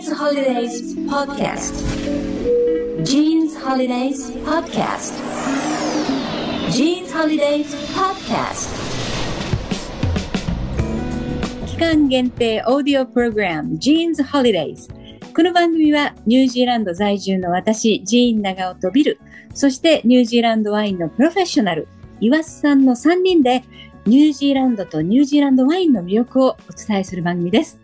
Jeans Holidays Podcast. Jeans Holidays Podcast. Jeans Holidays Podcast. 期間限定オーディオプログラム Jeans Holidays この番組はニュージーランド在住の私ジーン長尾とビルそしてニュージーランドワインのプロフェッショナル岩須さんの3人でニュージーランドとニュージーランドワインの魅力をお伝えする番組です。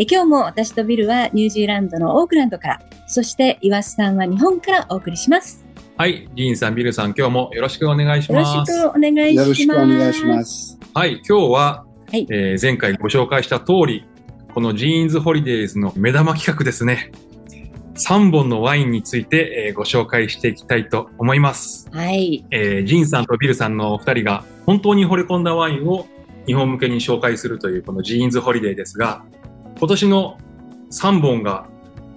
え今日も私とビルはニュージーランドのオークランドからそして岩須さんは日本からお送りしますはい、ジーンさん、ビルさん、今日もよろしくお願いしよろます。しくお願いしますよろしくお願いします。はい、今日は、はいえー前回ご紹介した通り、このジーンズホリデーズの目玉企画ですね。3本のワインについて、えーご紹介していきたいと思います。はいえージーンさんとビルさんのお二人が本当に惚れ込んだワインを日本向けに紹介するというこの Jean's Holiday ですが、今年の3本が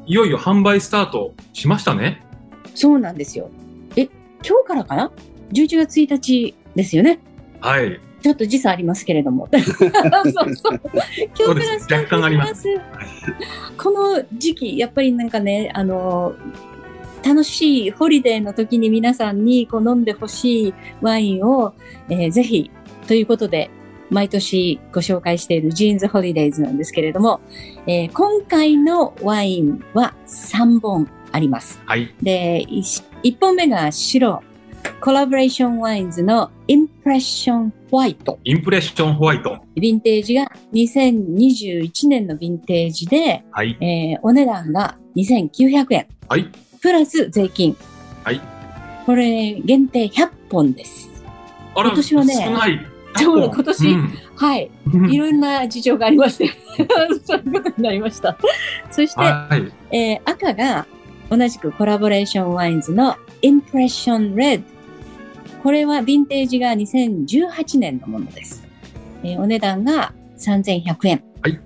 いよいよ販売スタートしましたね。そうなんですよ。え、今日からかな ?11 月1日ですよね。はい。ちょっと時差ありますけれども。そうそう。今日からスター若干ありまトします。この時期、やっぱりなんかね、あの、楽しいホリデーの時に皆さんにこう飲んでほしいワインを、えーぜひ、ということで、毎年ご紹介している Jean's Holidays なんですけれども、えー今回のワインは3本あります。はい。で、1本目が白、 Collaboration Wines の Impression White。Impression White。ヴィンテージが2021年のヴィンテージで、はい。えーお値段が2900円。はい。プラス税金。はい。これ、限定100本です。あら今年はね少ない。ちょうど今年はい。うんいろんな事情がありまして、そういうことになりました。そして、はい。えー赤が同じくコラボレーションワインズのインプレッションレッド。これはヴィンテージが2018年のものです。えーお値段が3100円。はい。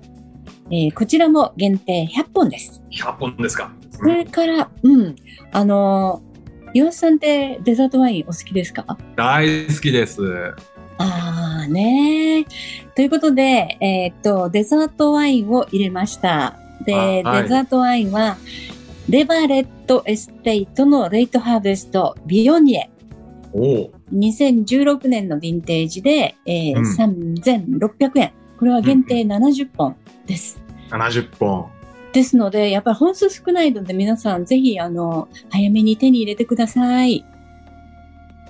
えーこちらも限定100本です。100本ですか。それから、うん。あのー、岩瀬さんってデザートワインお好きですか？大好きです。あーねー。ということで、えーっと、デザートワインを入れました。で、あはいデザートワインは、レバレットエステイトのレイトハーベストビヨニエ。おお。2016年のヴィンテージで、えーうん3600円。これは限定70本です。70本。ですので、やっぱり本数少ないので皆さんぜひ、あの、早めに手に入れてください。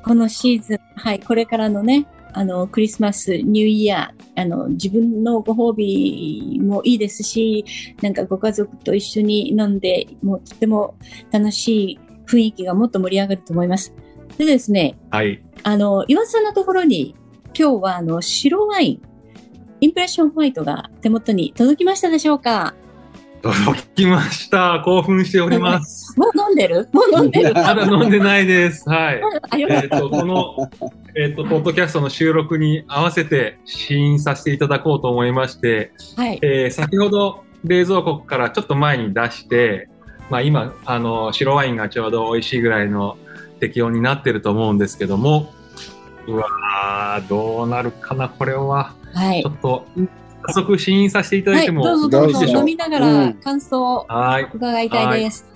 このシーズン、はい、これからのね、あの、クリスマス、ニューイヤー、あの、自分のご褒美もいいですし、なんかご家族と一緒に飲んで、もうとても楽しい雰囲気がもっと盛り上がると思います。でですね、はい。あの、岩田さんのところに、今日はあの、白ワイン、インプレッションホワイトが手元に届きましたでしょうか？届きました。興奮しております。もう飲んでる？もう飲んでる？まだ飲んでないです。はい。えっ、と、この、えっ、と、ポッドキャストの収録に合わせて試飲させていただこうと思いまして、た。はい。えー先ほど冷蔵庫からちょっと前に出して、まあ今、あの、白ワインがちょうど美味しいぐらいの適温になってると思うんですけども、うわー、どうなるかな、これは。はいちょ。っと、早速試飲させていただはいい、ても、どうぞどうぞ飲みながうらん感想をはい。伺いたいです。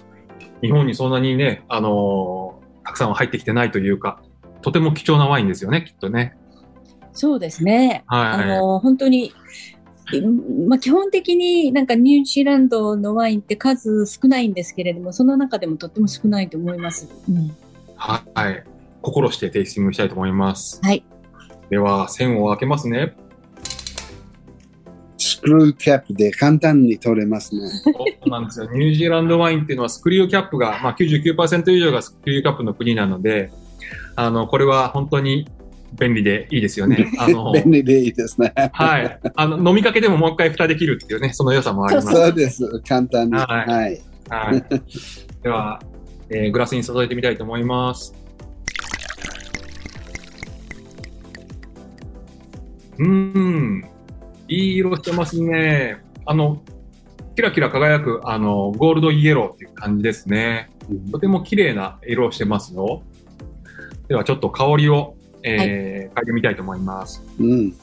日本にそんなにね、あのーたくさんは入ってきてないというか、とても貴重なワインですよね、きっとね。そうですね。あはい。の、本当に、まあ、基本的になんかニュージーランドのワインって数少ないんですけれども、その中でもとっても少ないと思います。うん、はい。心してテイスティングしたいと思います。はい。では、線を開けますね。スクルーキャップで簡単に取れますね。そうなんですよ。ニュージーランドワインっていうのはスクリューキャップが、まあ、99%以上がスクリューキャップの国なので、あの、これは本当に便利でいいですよね。あの、便利でいいですね。はい。あの、飲みかけでももう一回蓋できるっていうね、その良さもあります。そうです。簡単に。ははいい。はい。では、えーグラスに注いでみたいと思います。うーん。いい色してますね。あの、キラキラ輝く、あの、ゴールドイエローっていう感じですね。とても綺麗な色をしてますよ。では、ちょっと香りを、えー嗅いでみたいと思います。うん。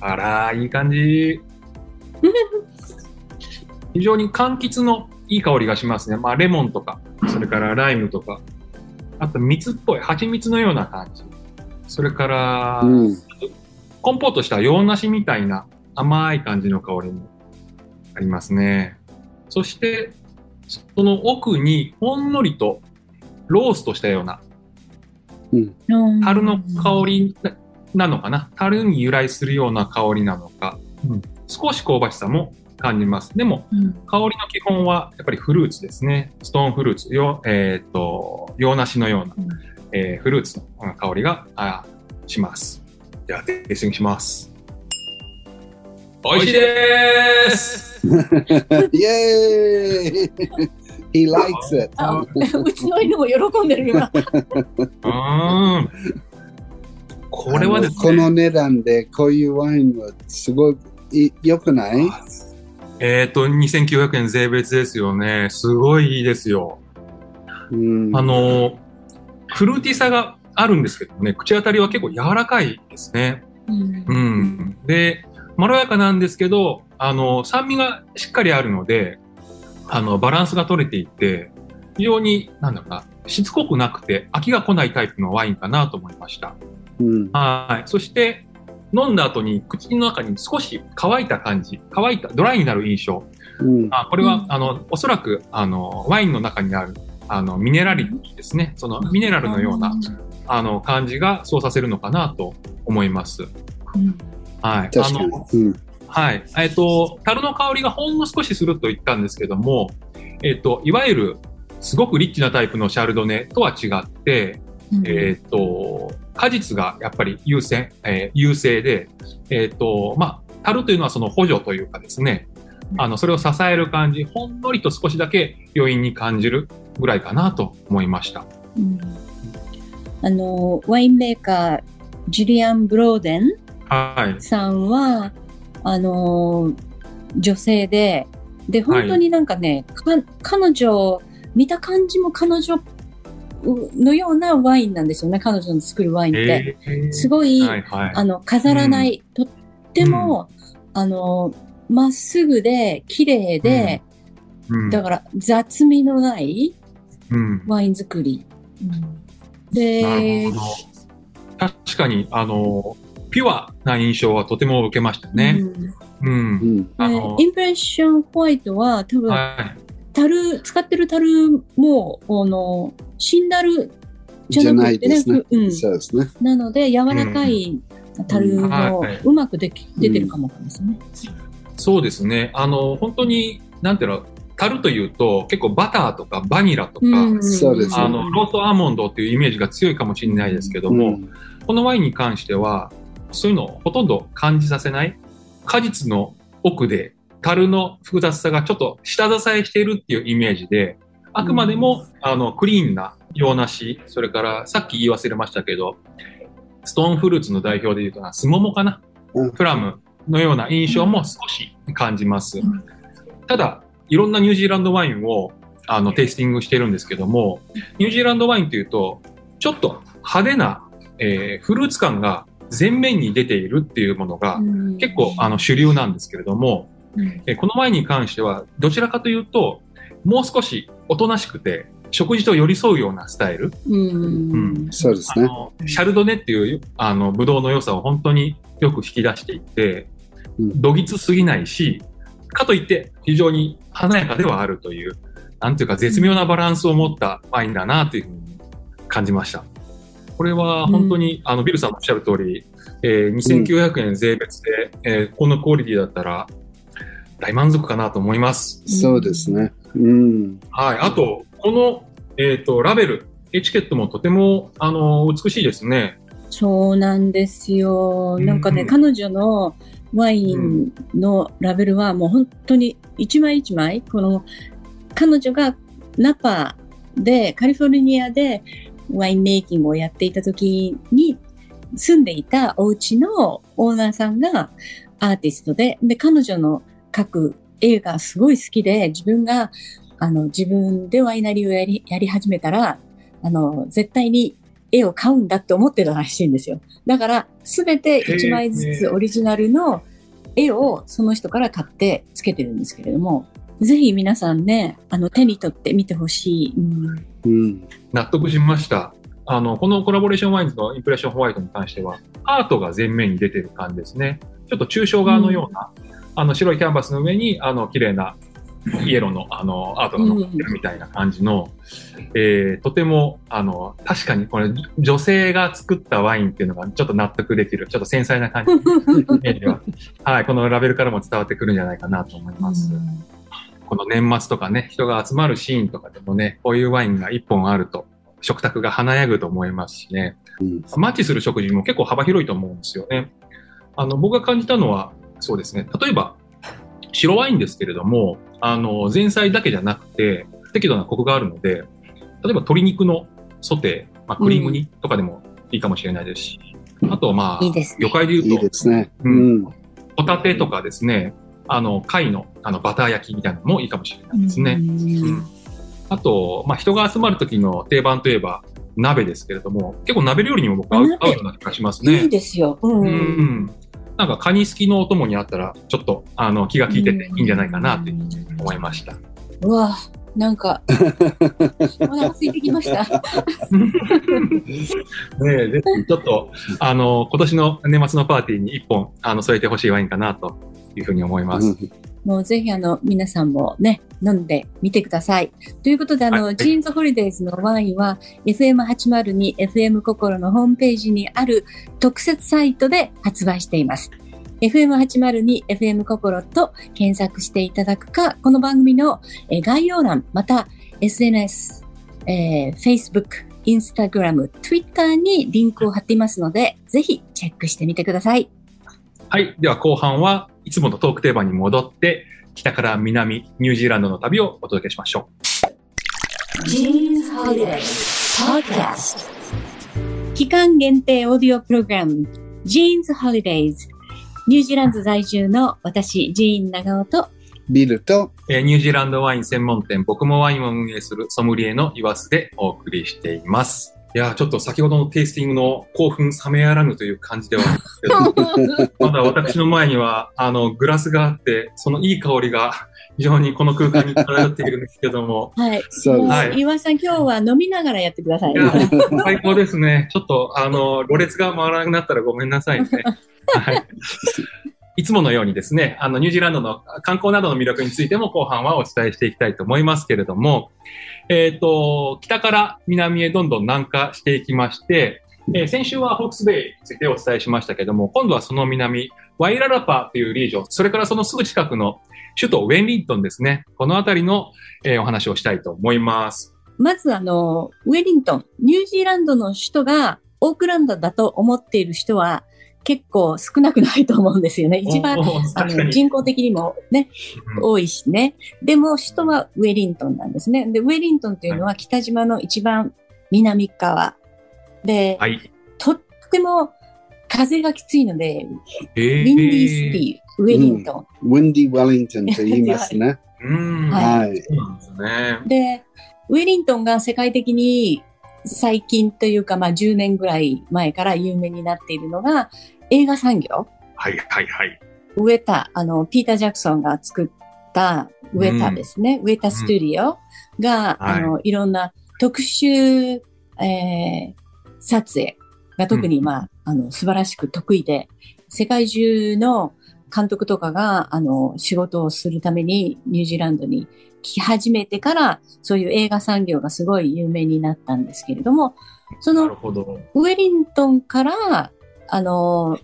あらー、いい感じ。非常に柑橘のいい香りがしますね。まあ、レモンとか、それからライムとか、あと蜜っぽい、蜂蜜のような感じ。それから、うん。コンポートした洋梨みたいな甘い感じの香りもありますね。そして、その奥にほんのりとローストしたようなうん樽の香りななのかな？樽に由来するような香りなのか、うん少し香ばしさも感じます。でも、うん香りの基本はやっぱりフルーツですね。ストーンフルーツ、よえっ、と、洋梨のような、うんえーフルーツの香りがあします。では、テイスティングします。美味しいですイェーイ !He likes it! あうちの犬も喜んでる今。うーん。これはですね、この値段でこういうワインはすごい良くない？えっ、と、2900円税別ですよね。すごいいいですよ。うんあの、フルーティーさがあるんですけどね、口当たりは結構柔らかいですね。うんうん。で、まろやかなんですけど、あの、酸味がしっかりあるので、あの、バランスが取れていて、非常に、なんだろうな、しつこくなくて飽きが来ないタイプのワインかなと思いました。うんはい。そして、飲んだ後に口の中に少し乾いた感じ、乾いた、ドライになる印象。うんあこれは、うんあの、おそらく、あの、ワインの中にある、あの、ミネラリティですね。そのミネラルのような、あの、感じがそうさせるのかなと思います。うんはい。確かにあの、。うんはい。えっ、と、樽の香りがほんの少しすると言ったんですけども、えっ、と、いわゆる、すごくリッチなタイプのシャルドネとは違って、うんえっ、と、果実がやっぱり優先、えー優勢で、えっ、と、まあ、樽というのはその補助というかですね、あの、それを支える感じ、ほんのりと少しだけ余韻に感じるぐらいかなと思いました。うんあの、ワインメーカー、ジュリアン・ブローデンはい。さんは、あの、女性で、で、本当になんかね、か彼女、見た感じも彼女のようなワインなんですよね、彼女の作るワインって。えー。すごい、はいはい。あの、飾らない、とっても、あの、まっすぐで、綺麗で、うん。だから雑味のないうん。ワイン作り。でるほ、ど。確かに、あの、ピュアな印象はとても受けましたね。うんうん。うんあのでインプレッションホワイトは多分、はい。樽、使ってる樽も、あの、死んだるじじゃなくてね、ですね。うん。そうですね。なので、柔らかい樽うんのはいうまくでき出てるかもですね。そうですね。あの、本当に、なんていうの、樽というと、結構バターとかバニラとか、うですね。あの、ローストアーモンドっていうイメージが強いかもしれないですけども、うん。このワインに関しては、そういうのをほとんど感じさせない、果実の奥で、樽の複雑さがちょっと下支えしているっていうイメージで、あくまでも、あの、クリーンな洋梨、それからさっき言い忘れましたけど、ストーンフルーツの代表で言うとな、スモモかな、うん。プラムのような印象も少し感じます。うん。ただ、いろんなニュージーランドワインをあのテイスティングしてるんですけども、ニュージーランドワインというと、ちょっと派手な、えーフルーツ感が前面に出ているっていうものがうん。結構あの主流なんですけれども、うん。えーこのワインに関してはどちらかというと、もう少しおとなしくて、食事と寄り添うようなスタイル。うん。そうですね。あのシャルドネっていうあのブドウの良さを本当によく引き出していて、うん。どぎつすぎないし、かといって非常に華やかではあるという、なんていうか絶妙なバランスを持ったワインだなというふうに感じました。これは本当に、あのビルさんのおっしゃる通り、えー2900円税別で、えーこのクオリティだったら大満足かなと思います。そうですね。うん。はい。あと、この、えっ、と、ラベル、エチケットもとても、あの、美しいですね。そうなんですよ。うんなんかね、彼女のワインのラベルはもう本当に一枚一枚、この彼女がナパで、カリフォルニアでワインメイキングをやっていた時に住んでいたお家のオーナーさんがアーティストで、で、彼女の描く絵がすごい好きで、自分が、あの、自分でワイナリーをやり、やり始めたら、あの、絶対に絵を買うんだって思ってたらしいんですよ。だから、すべて1枚ずつオリジナルの絵をその人から買ってつけてるんですけれども、ぜひ皆さんね、あの、手に取ってみてほしい。うんうん。納得しました。あの、このコラボレーションワインズのインプレッションホワイトに関しては、アートが前面に出てる感じですね。ちょっと抽象画のような、あの、白いキャンバスの上に、あの、綺麗なイエローの、あの、アートが乗ってるみたいな感じの、えーとても、あの、確かにこれ、女性が作ったワインっていうのがちょっと納得できる、ちょっと繊細な感じ。はい、このラベルからも伝わってくるんじゃないかなと思います。この年末とかね、人が集まるシーンとかでもね、こういうワインが一本あると、食卓が華やぐと思いますしね、うん。マッチする食事も結構幅広いと思うんですよね。あの、僕が感じたのは、そうですね、例えば、白ワインですけれども、あの、前菜だけじゃなくて、適度なコクがあるので、例えば鶏肉のソテー、まあ、クリーム煮とかでもいいかもしれないですし、あと、まあ、いいですね魚介で言いいうと、ですね。ううんん。ホタテとかですね、あの、貝の、あの、バター焼きみたいなのもいいかもしれないですね。うんうんあと、まあ、人が集まる時の定番といえば、鍋ですけれども、結構鍋料理にも僕合う鍋合うような気がしますいいね。ですよ。うん。うん。なんか、カニ好きのお供にあったら、ちょっと、あの、気が利いてていいんじゃないかなって思いました。うわなんか、お腹空いてきました。ねえ、ぜひ、ちょっと、あの、今年の年末のパーティーに一本、あの、添えてほしいワインかな、というふうに思います。もうぜひあの、皆さんもね、飲んでみてください。ということで、あの、はいジーンズホリデイズのワインは、FM802、FM 心のホームページにある特設サイトで発売しています。FM802、FM 心と検索していただくか、この番組のえー概要欄、また SNS、えー Facebook、Instagram、Twitter にリンクを貼っていますので、ぜひチェックしてみてください。はい。では、後半はいつものトークテーマに戻って、北から南、ニュージーランドの旅をお届けしましょう。期間限定オーディオプログラム Jeans Holidays ニュージーランド在住の私、ジーン長尾とビルと、えーニュージーランドワイン専門店、僕もワインを運営するソムリエの岩須でお送りしています。いやーちょっと先ほどのテイスティングの興奮冷めやらぬという感じではあるんですけど、まだ私の前には、あの、グラスがあって、そのいい香りが非常にこの空間に漂っているんですけども、はい。そうです。はい岩井さん、今日は飲みながらやってくださいい。最高ですね。ちょっと、あの、ろれつが回らなくなったらごめんなさいね。はい。いつものようにですね、あの、ニュージーランドの観光などの魅力についても後半はお伝えしていきたいと思いますけれども、えっ、と、北から南へどんどん南下していきまして、えー先週はホークスベイについてお伝えしましたけども、今度はその南、ワイララパーというリージョン、それからそのすぐ近くの首都ウェンリントンですね。このあたりの、えーお話をしたいと思います。まず、あの、ウェリントン、ニュージーランドの首都がオークランドだと思っている人は結構少なくないと思うんですよね。一番あの人口的にもね、うん多いしね。でも首都はウェリントンなんですね。で、ウェリントンっていうのは北島の一番南側。で、はい。とっても風がきついので、えーウィンディーシティ、ウェリントウィンディ・ウェリントンと言いますね。うん。ははい。そうなんですね。ン。で、ウェリントンが世界的に最近というか、まあ10年ぐらい前から有名になっているのが映画産業。はいはいはい。ウェタ、あの、ピーター・ジャクソンが作ったウェタですね。ウェタスタジオが、はいあの、いろんな特殊、えー撮影が特に、うんまあ、あの、素晴らしく得意で、世界中の監督とかが、あの、仕事をするためにニュージーランドに来始めてから、そういう映画産業がすごい有名になったんですけれども、そのなるほど。ウェリントンから、あの、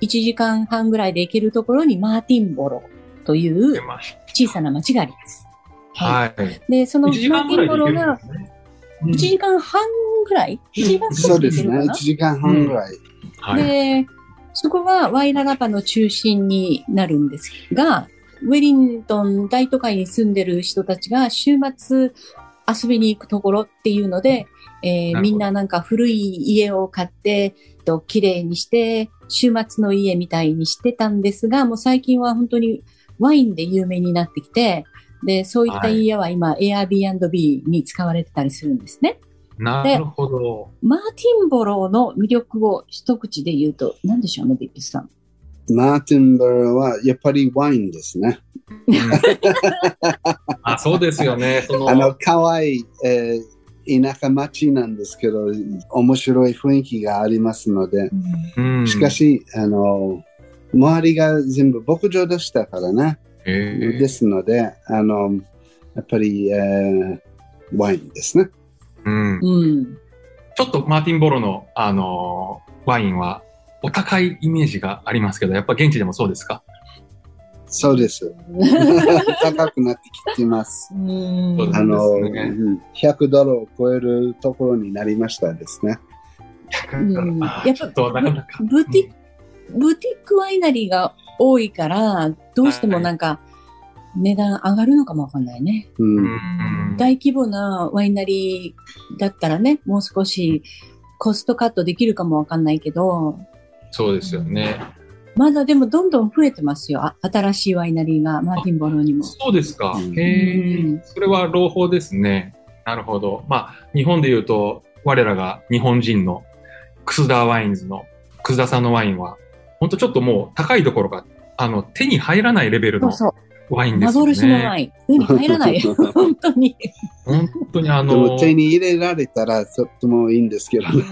1時間半ぐらいで行けるところにマーティンボロという小さな町があります。た。はい。で、その1マーティンボロがですね。1時間半ぐらい ?1 時間そうですね。1かな？時間半ぐらい。はい。で、そこがワイララパの中心になるんですが、ウェリントン大都会に住んでる人たちが週末遊びに行くところっていうので、えーみんななんか古い家を買って、と綺麗にして、週末の家みたいにしてたんですが、もう最近は本当にワインで有名になってきて、で、そういった家は今、Airbnb に使われてたりするんですね。なるほど。マーティンボローの魅力を一口で言うと、何でしょうね、ビッグさん。マーティンバロはやっぱりワインですね。あ、そうですよね。その、あの、かわいい、えー田舎町なんですけど、面白い雰囲気がありますので、うんしか、し、あの、周りが全部牧場でしたからね。ですので、あの、やっぱり、えーワインですね。うんうん。ちょっとマーティンボロの、あのーワインはお高いイメージがありますけど、やっぱ現地でもそうですか？そうです。高くなってきてます。あの、ねうん100ドルを超えるところになりましたですね。やっぱ。ブティブティックワイナリーが多いから、どうしてもなんか値段上がるのかもわかんないね。大規模なワイナリーだったらね、もう少しコストカットできるかもわかんないけど、そうですよね。まだでもどんどん増えてますよ。あ新しいワイナリーが、マーティンボロにも。そうですか。うんへえうん。それは朗報ですね。なるほど。まあ、日本で言うと、我らが日本人のクスダーワインズの、クスダさんのワインは、本当ちょっともう高いところが、あの、手に入らないレベルのそうそう。ワインですよね。幻のワイン。手に入らない。本当に。本当にあの、手に入れられたらとってもいいんですけどね。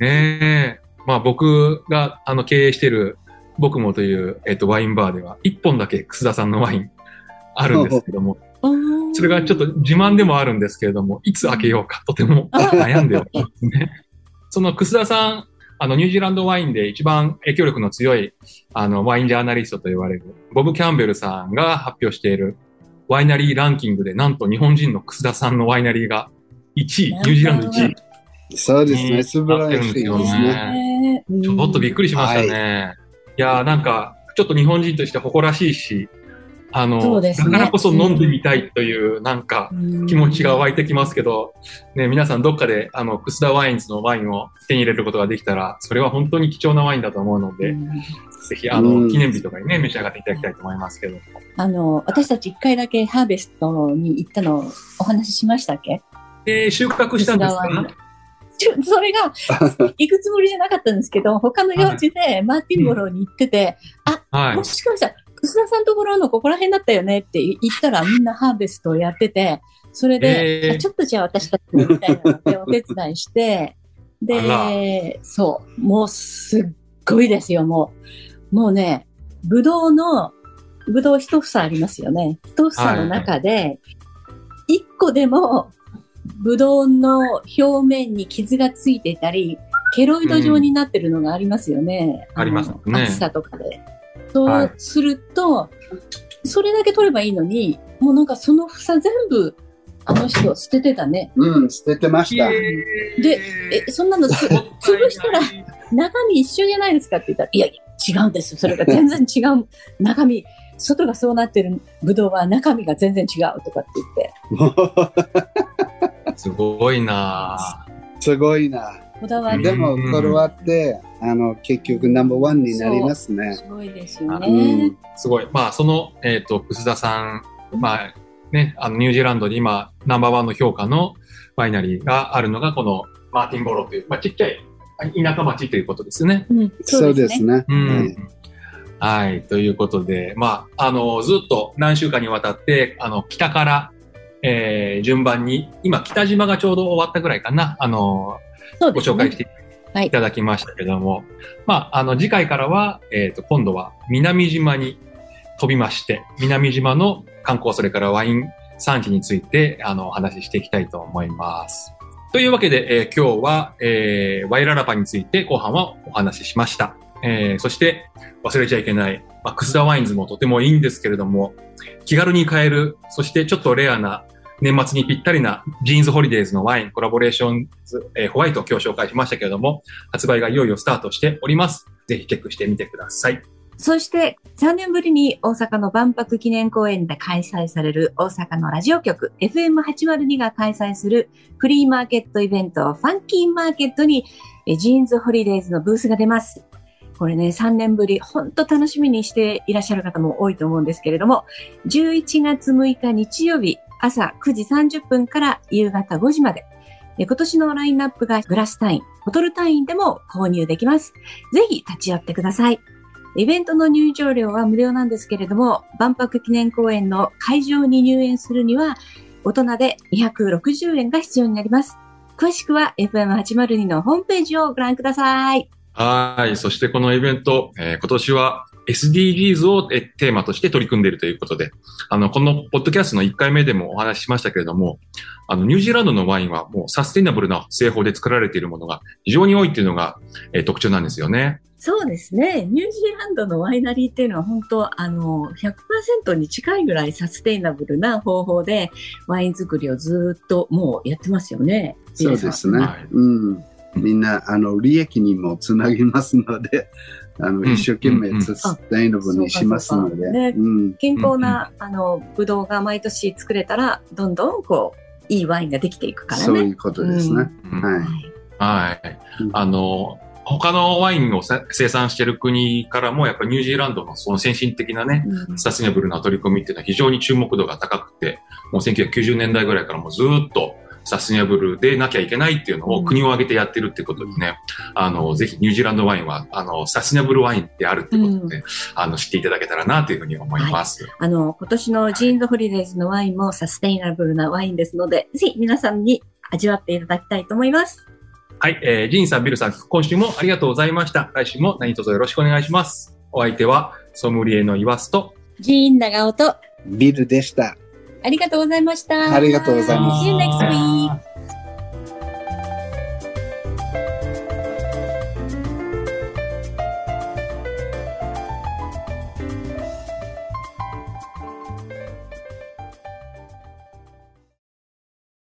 ねえ。まあ僕があの経営してる僕もという、えっとワインバーでは一本だけ楠田さんのワインあるんですけども、それがちょっと自慢でもあるんですけれども、いつ開けようかとても 悩んでおりますね。その楠田さん、あのニュージーランドワインで一番影響力の強いあのワインジャーナリストと言われるボブ・キャンベルさんが発表しているワイナリーランキングでなんと日本人の楠田さんのワイナリーが1位、ニュージーランド1位。そうですね。ね。素晴らしいですね。ね。ちょっとびっくりしましたね。い、やーなんか、ちょっと日本人として誇らしいし、あその、だからこそ飲んでみたいという、なんか、気持ちが湧いてきますけど、ね、皆さんどっかで、あの、クスダワインズのワインを手に入れることができたら、それは本当に貴重なワインだと思うので、ぜひ、あうの、ん。記念日とかにね、召し上がっていただきたいと思いますけど。あの、私たち一回だけハーベストに行ったのお話ししましたっけ？えー、収穫したんですか？それが、行くつもりじゃなかったんですけど、他の用事でマーティンボローに行ってて、はいも。しかしたら、楠田さんところのここら辺だったよねって言ったらみんなハーベストをやってて、それで、えーあちょっとじゃあ私たちもみたいなのでお手伝いして、あで、そう、もうすっごいですよ、もう。もうね、ぶどうの、ぶどう一房ありますよね。一房の中で、一個でも、ぶどうの表面に傷がついていたり、ケロイド状になってるのがありますよね。ありますねの厚さとかで。そはいうすると、それだけ取ればいいのに、もうなんかその房全部、あの人捨ててたね。うん、捨ててました。でえ、そんなのつ潰したら中身一緒じゃないですかって言ったら、いや、違うんです。それが全然違う。中身、外がそうなってるブドウは中身が全然違うとかって言って。すごいなぁすごいな。こだわりでも、これはって、あの、結局ナンバーワンになりますね。すごいですようね。すごい。まあ、その、えっ、と、楠田さん、まあ、ね、あの、ニュージーランドで今、ナンバーワンの評価のワイナリーがあるのが、このマーティンボロという、まあ、ちっちゃい田舎町ということですね。うん、そうですね。うん。はい。ということで、まあ、あの、ずっと何週間にわたって、あの、北から、えー、順番に、今、北島がちょうど終わったぐらいかな、あの、そうですね。ご紹介してはいいただきましたけども、まあ、あの、次回からは、えっ、と、今度は南島に飛びまして、南島の観光、それからワイン産地について、あの、お話ししていきたいと思います。というわけで、えー今日は、えーワイララパについて後半はお話ししました。えーそして、忘れちゃいけない、まあ、クスダ Wines もとてもいいんですけれども、気軽に買える、そしてちょっとレアな年末にぴったりな Jean's Holidays のワイン Collaborations、えーホワイトを今日紹介しましたけれども、発売がいよいよスタートしております。ぜひチェックしてみてください。そして、3年ぶりに大阪の万博記念公園で開催される大阪のラジオ局 FM802 が開催するフリーマーケットイベント FUNKY MARKET に Jean's Holidays のブースが出ます。これね、3年ぶり、本当楽しみにしていらっしゃる方も多いと思うんですけれども、11月6日日曜日朝9時30分から夕方5時まで、今年のラインナップがグラス単位、ボトル単位でも購入できます。ぜひ立ち寄ってください。イベントの入場料は無料なんですけれども、万博記念公園の会場に入園するには、大人で260円が必要になります。詳しくは FM802 のホームページをご覧ください。はい。そしてこのイベント、えー今年は SDGs をえテーマとして取り組んでいるということで、あの、このポッドキャストの1回目でもお話ししましたけれども、あの、ニュージーランドのワインはもうサステイナブルな製法で作られているものが非常に多いっていうのが、えー特徴なんですよね。そうですね。ニュージーランドのワイナリーっていうのは本当、あの、100%に近いぐらいサステイナブルな方法でワイン作りをずっともうやってますよね。そうですね。はいうん。みんな、あの、利益にもつなぎますので、あの、ん一生懸命サステイナブルにしますので。健康な、あの、ブドウが毎年作れたら、どんどんこう、いいワインができていくからね。そういうことですね。うんはい。はい。あの、他のワインをさ生産している国からも、やっぱりニュージーランドのその先進的なね、うんサステナブルな取り組みっていうのは非常に注目度が高くて、もう1990年代ぐらいからもうずーっとサステナブルでなきゃいけないっていうのうんを国を挙げてやってるってことでね、あの、ぜひニュージーランドワインは、あの、サステナブルワインであるってことで、あの、知っていただけたらなというふうに思います。あの、今年の Jean's Holidays のワインもサステイナブルなワインですので、ぜひ皆さんに味わっていただきたいと思います。はい、えー、ジーンさん、ビルさん、今週もありがとうございました。来週も何卒よろしくお願いします。お相手は、ソムリエのイワスと、ジーン長尾と、ビルでした。ありがとうございました。ありがとうございます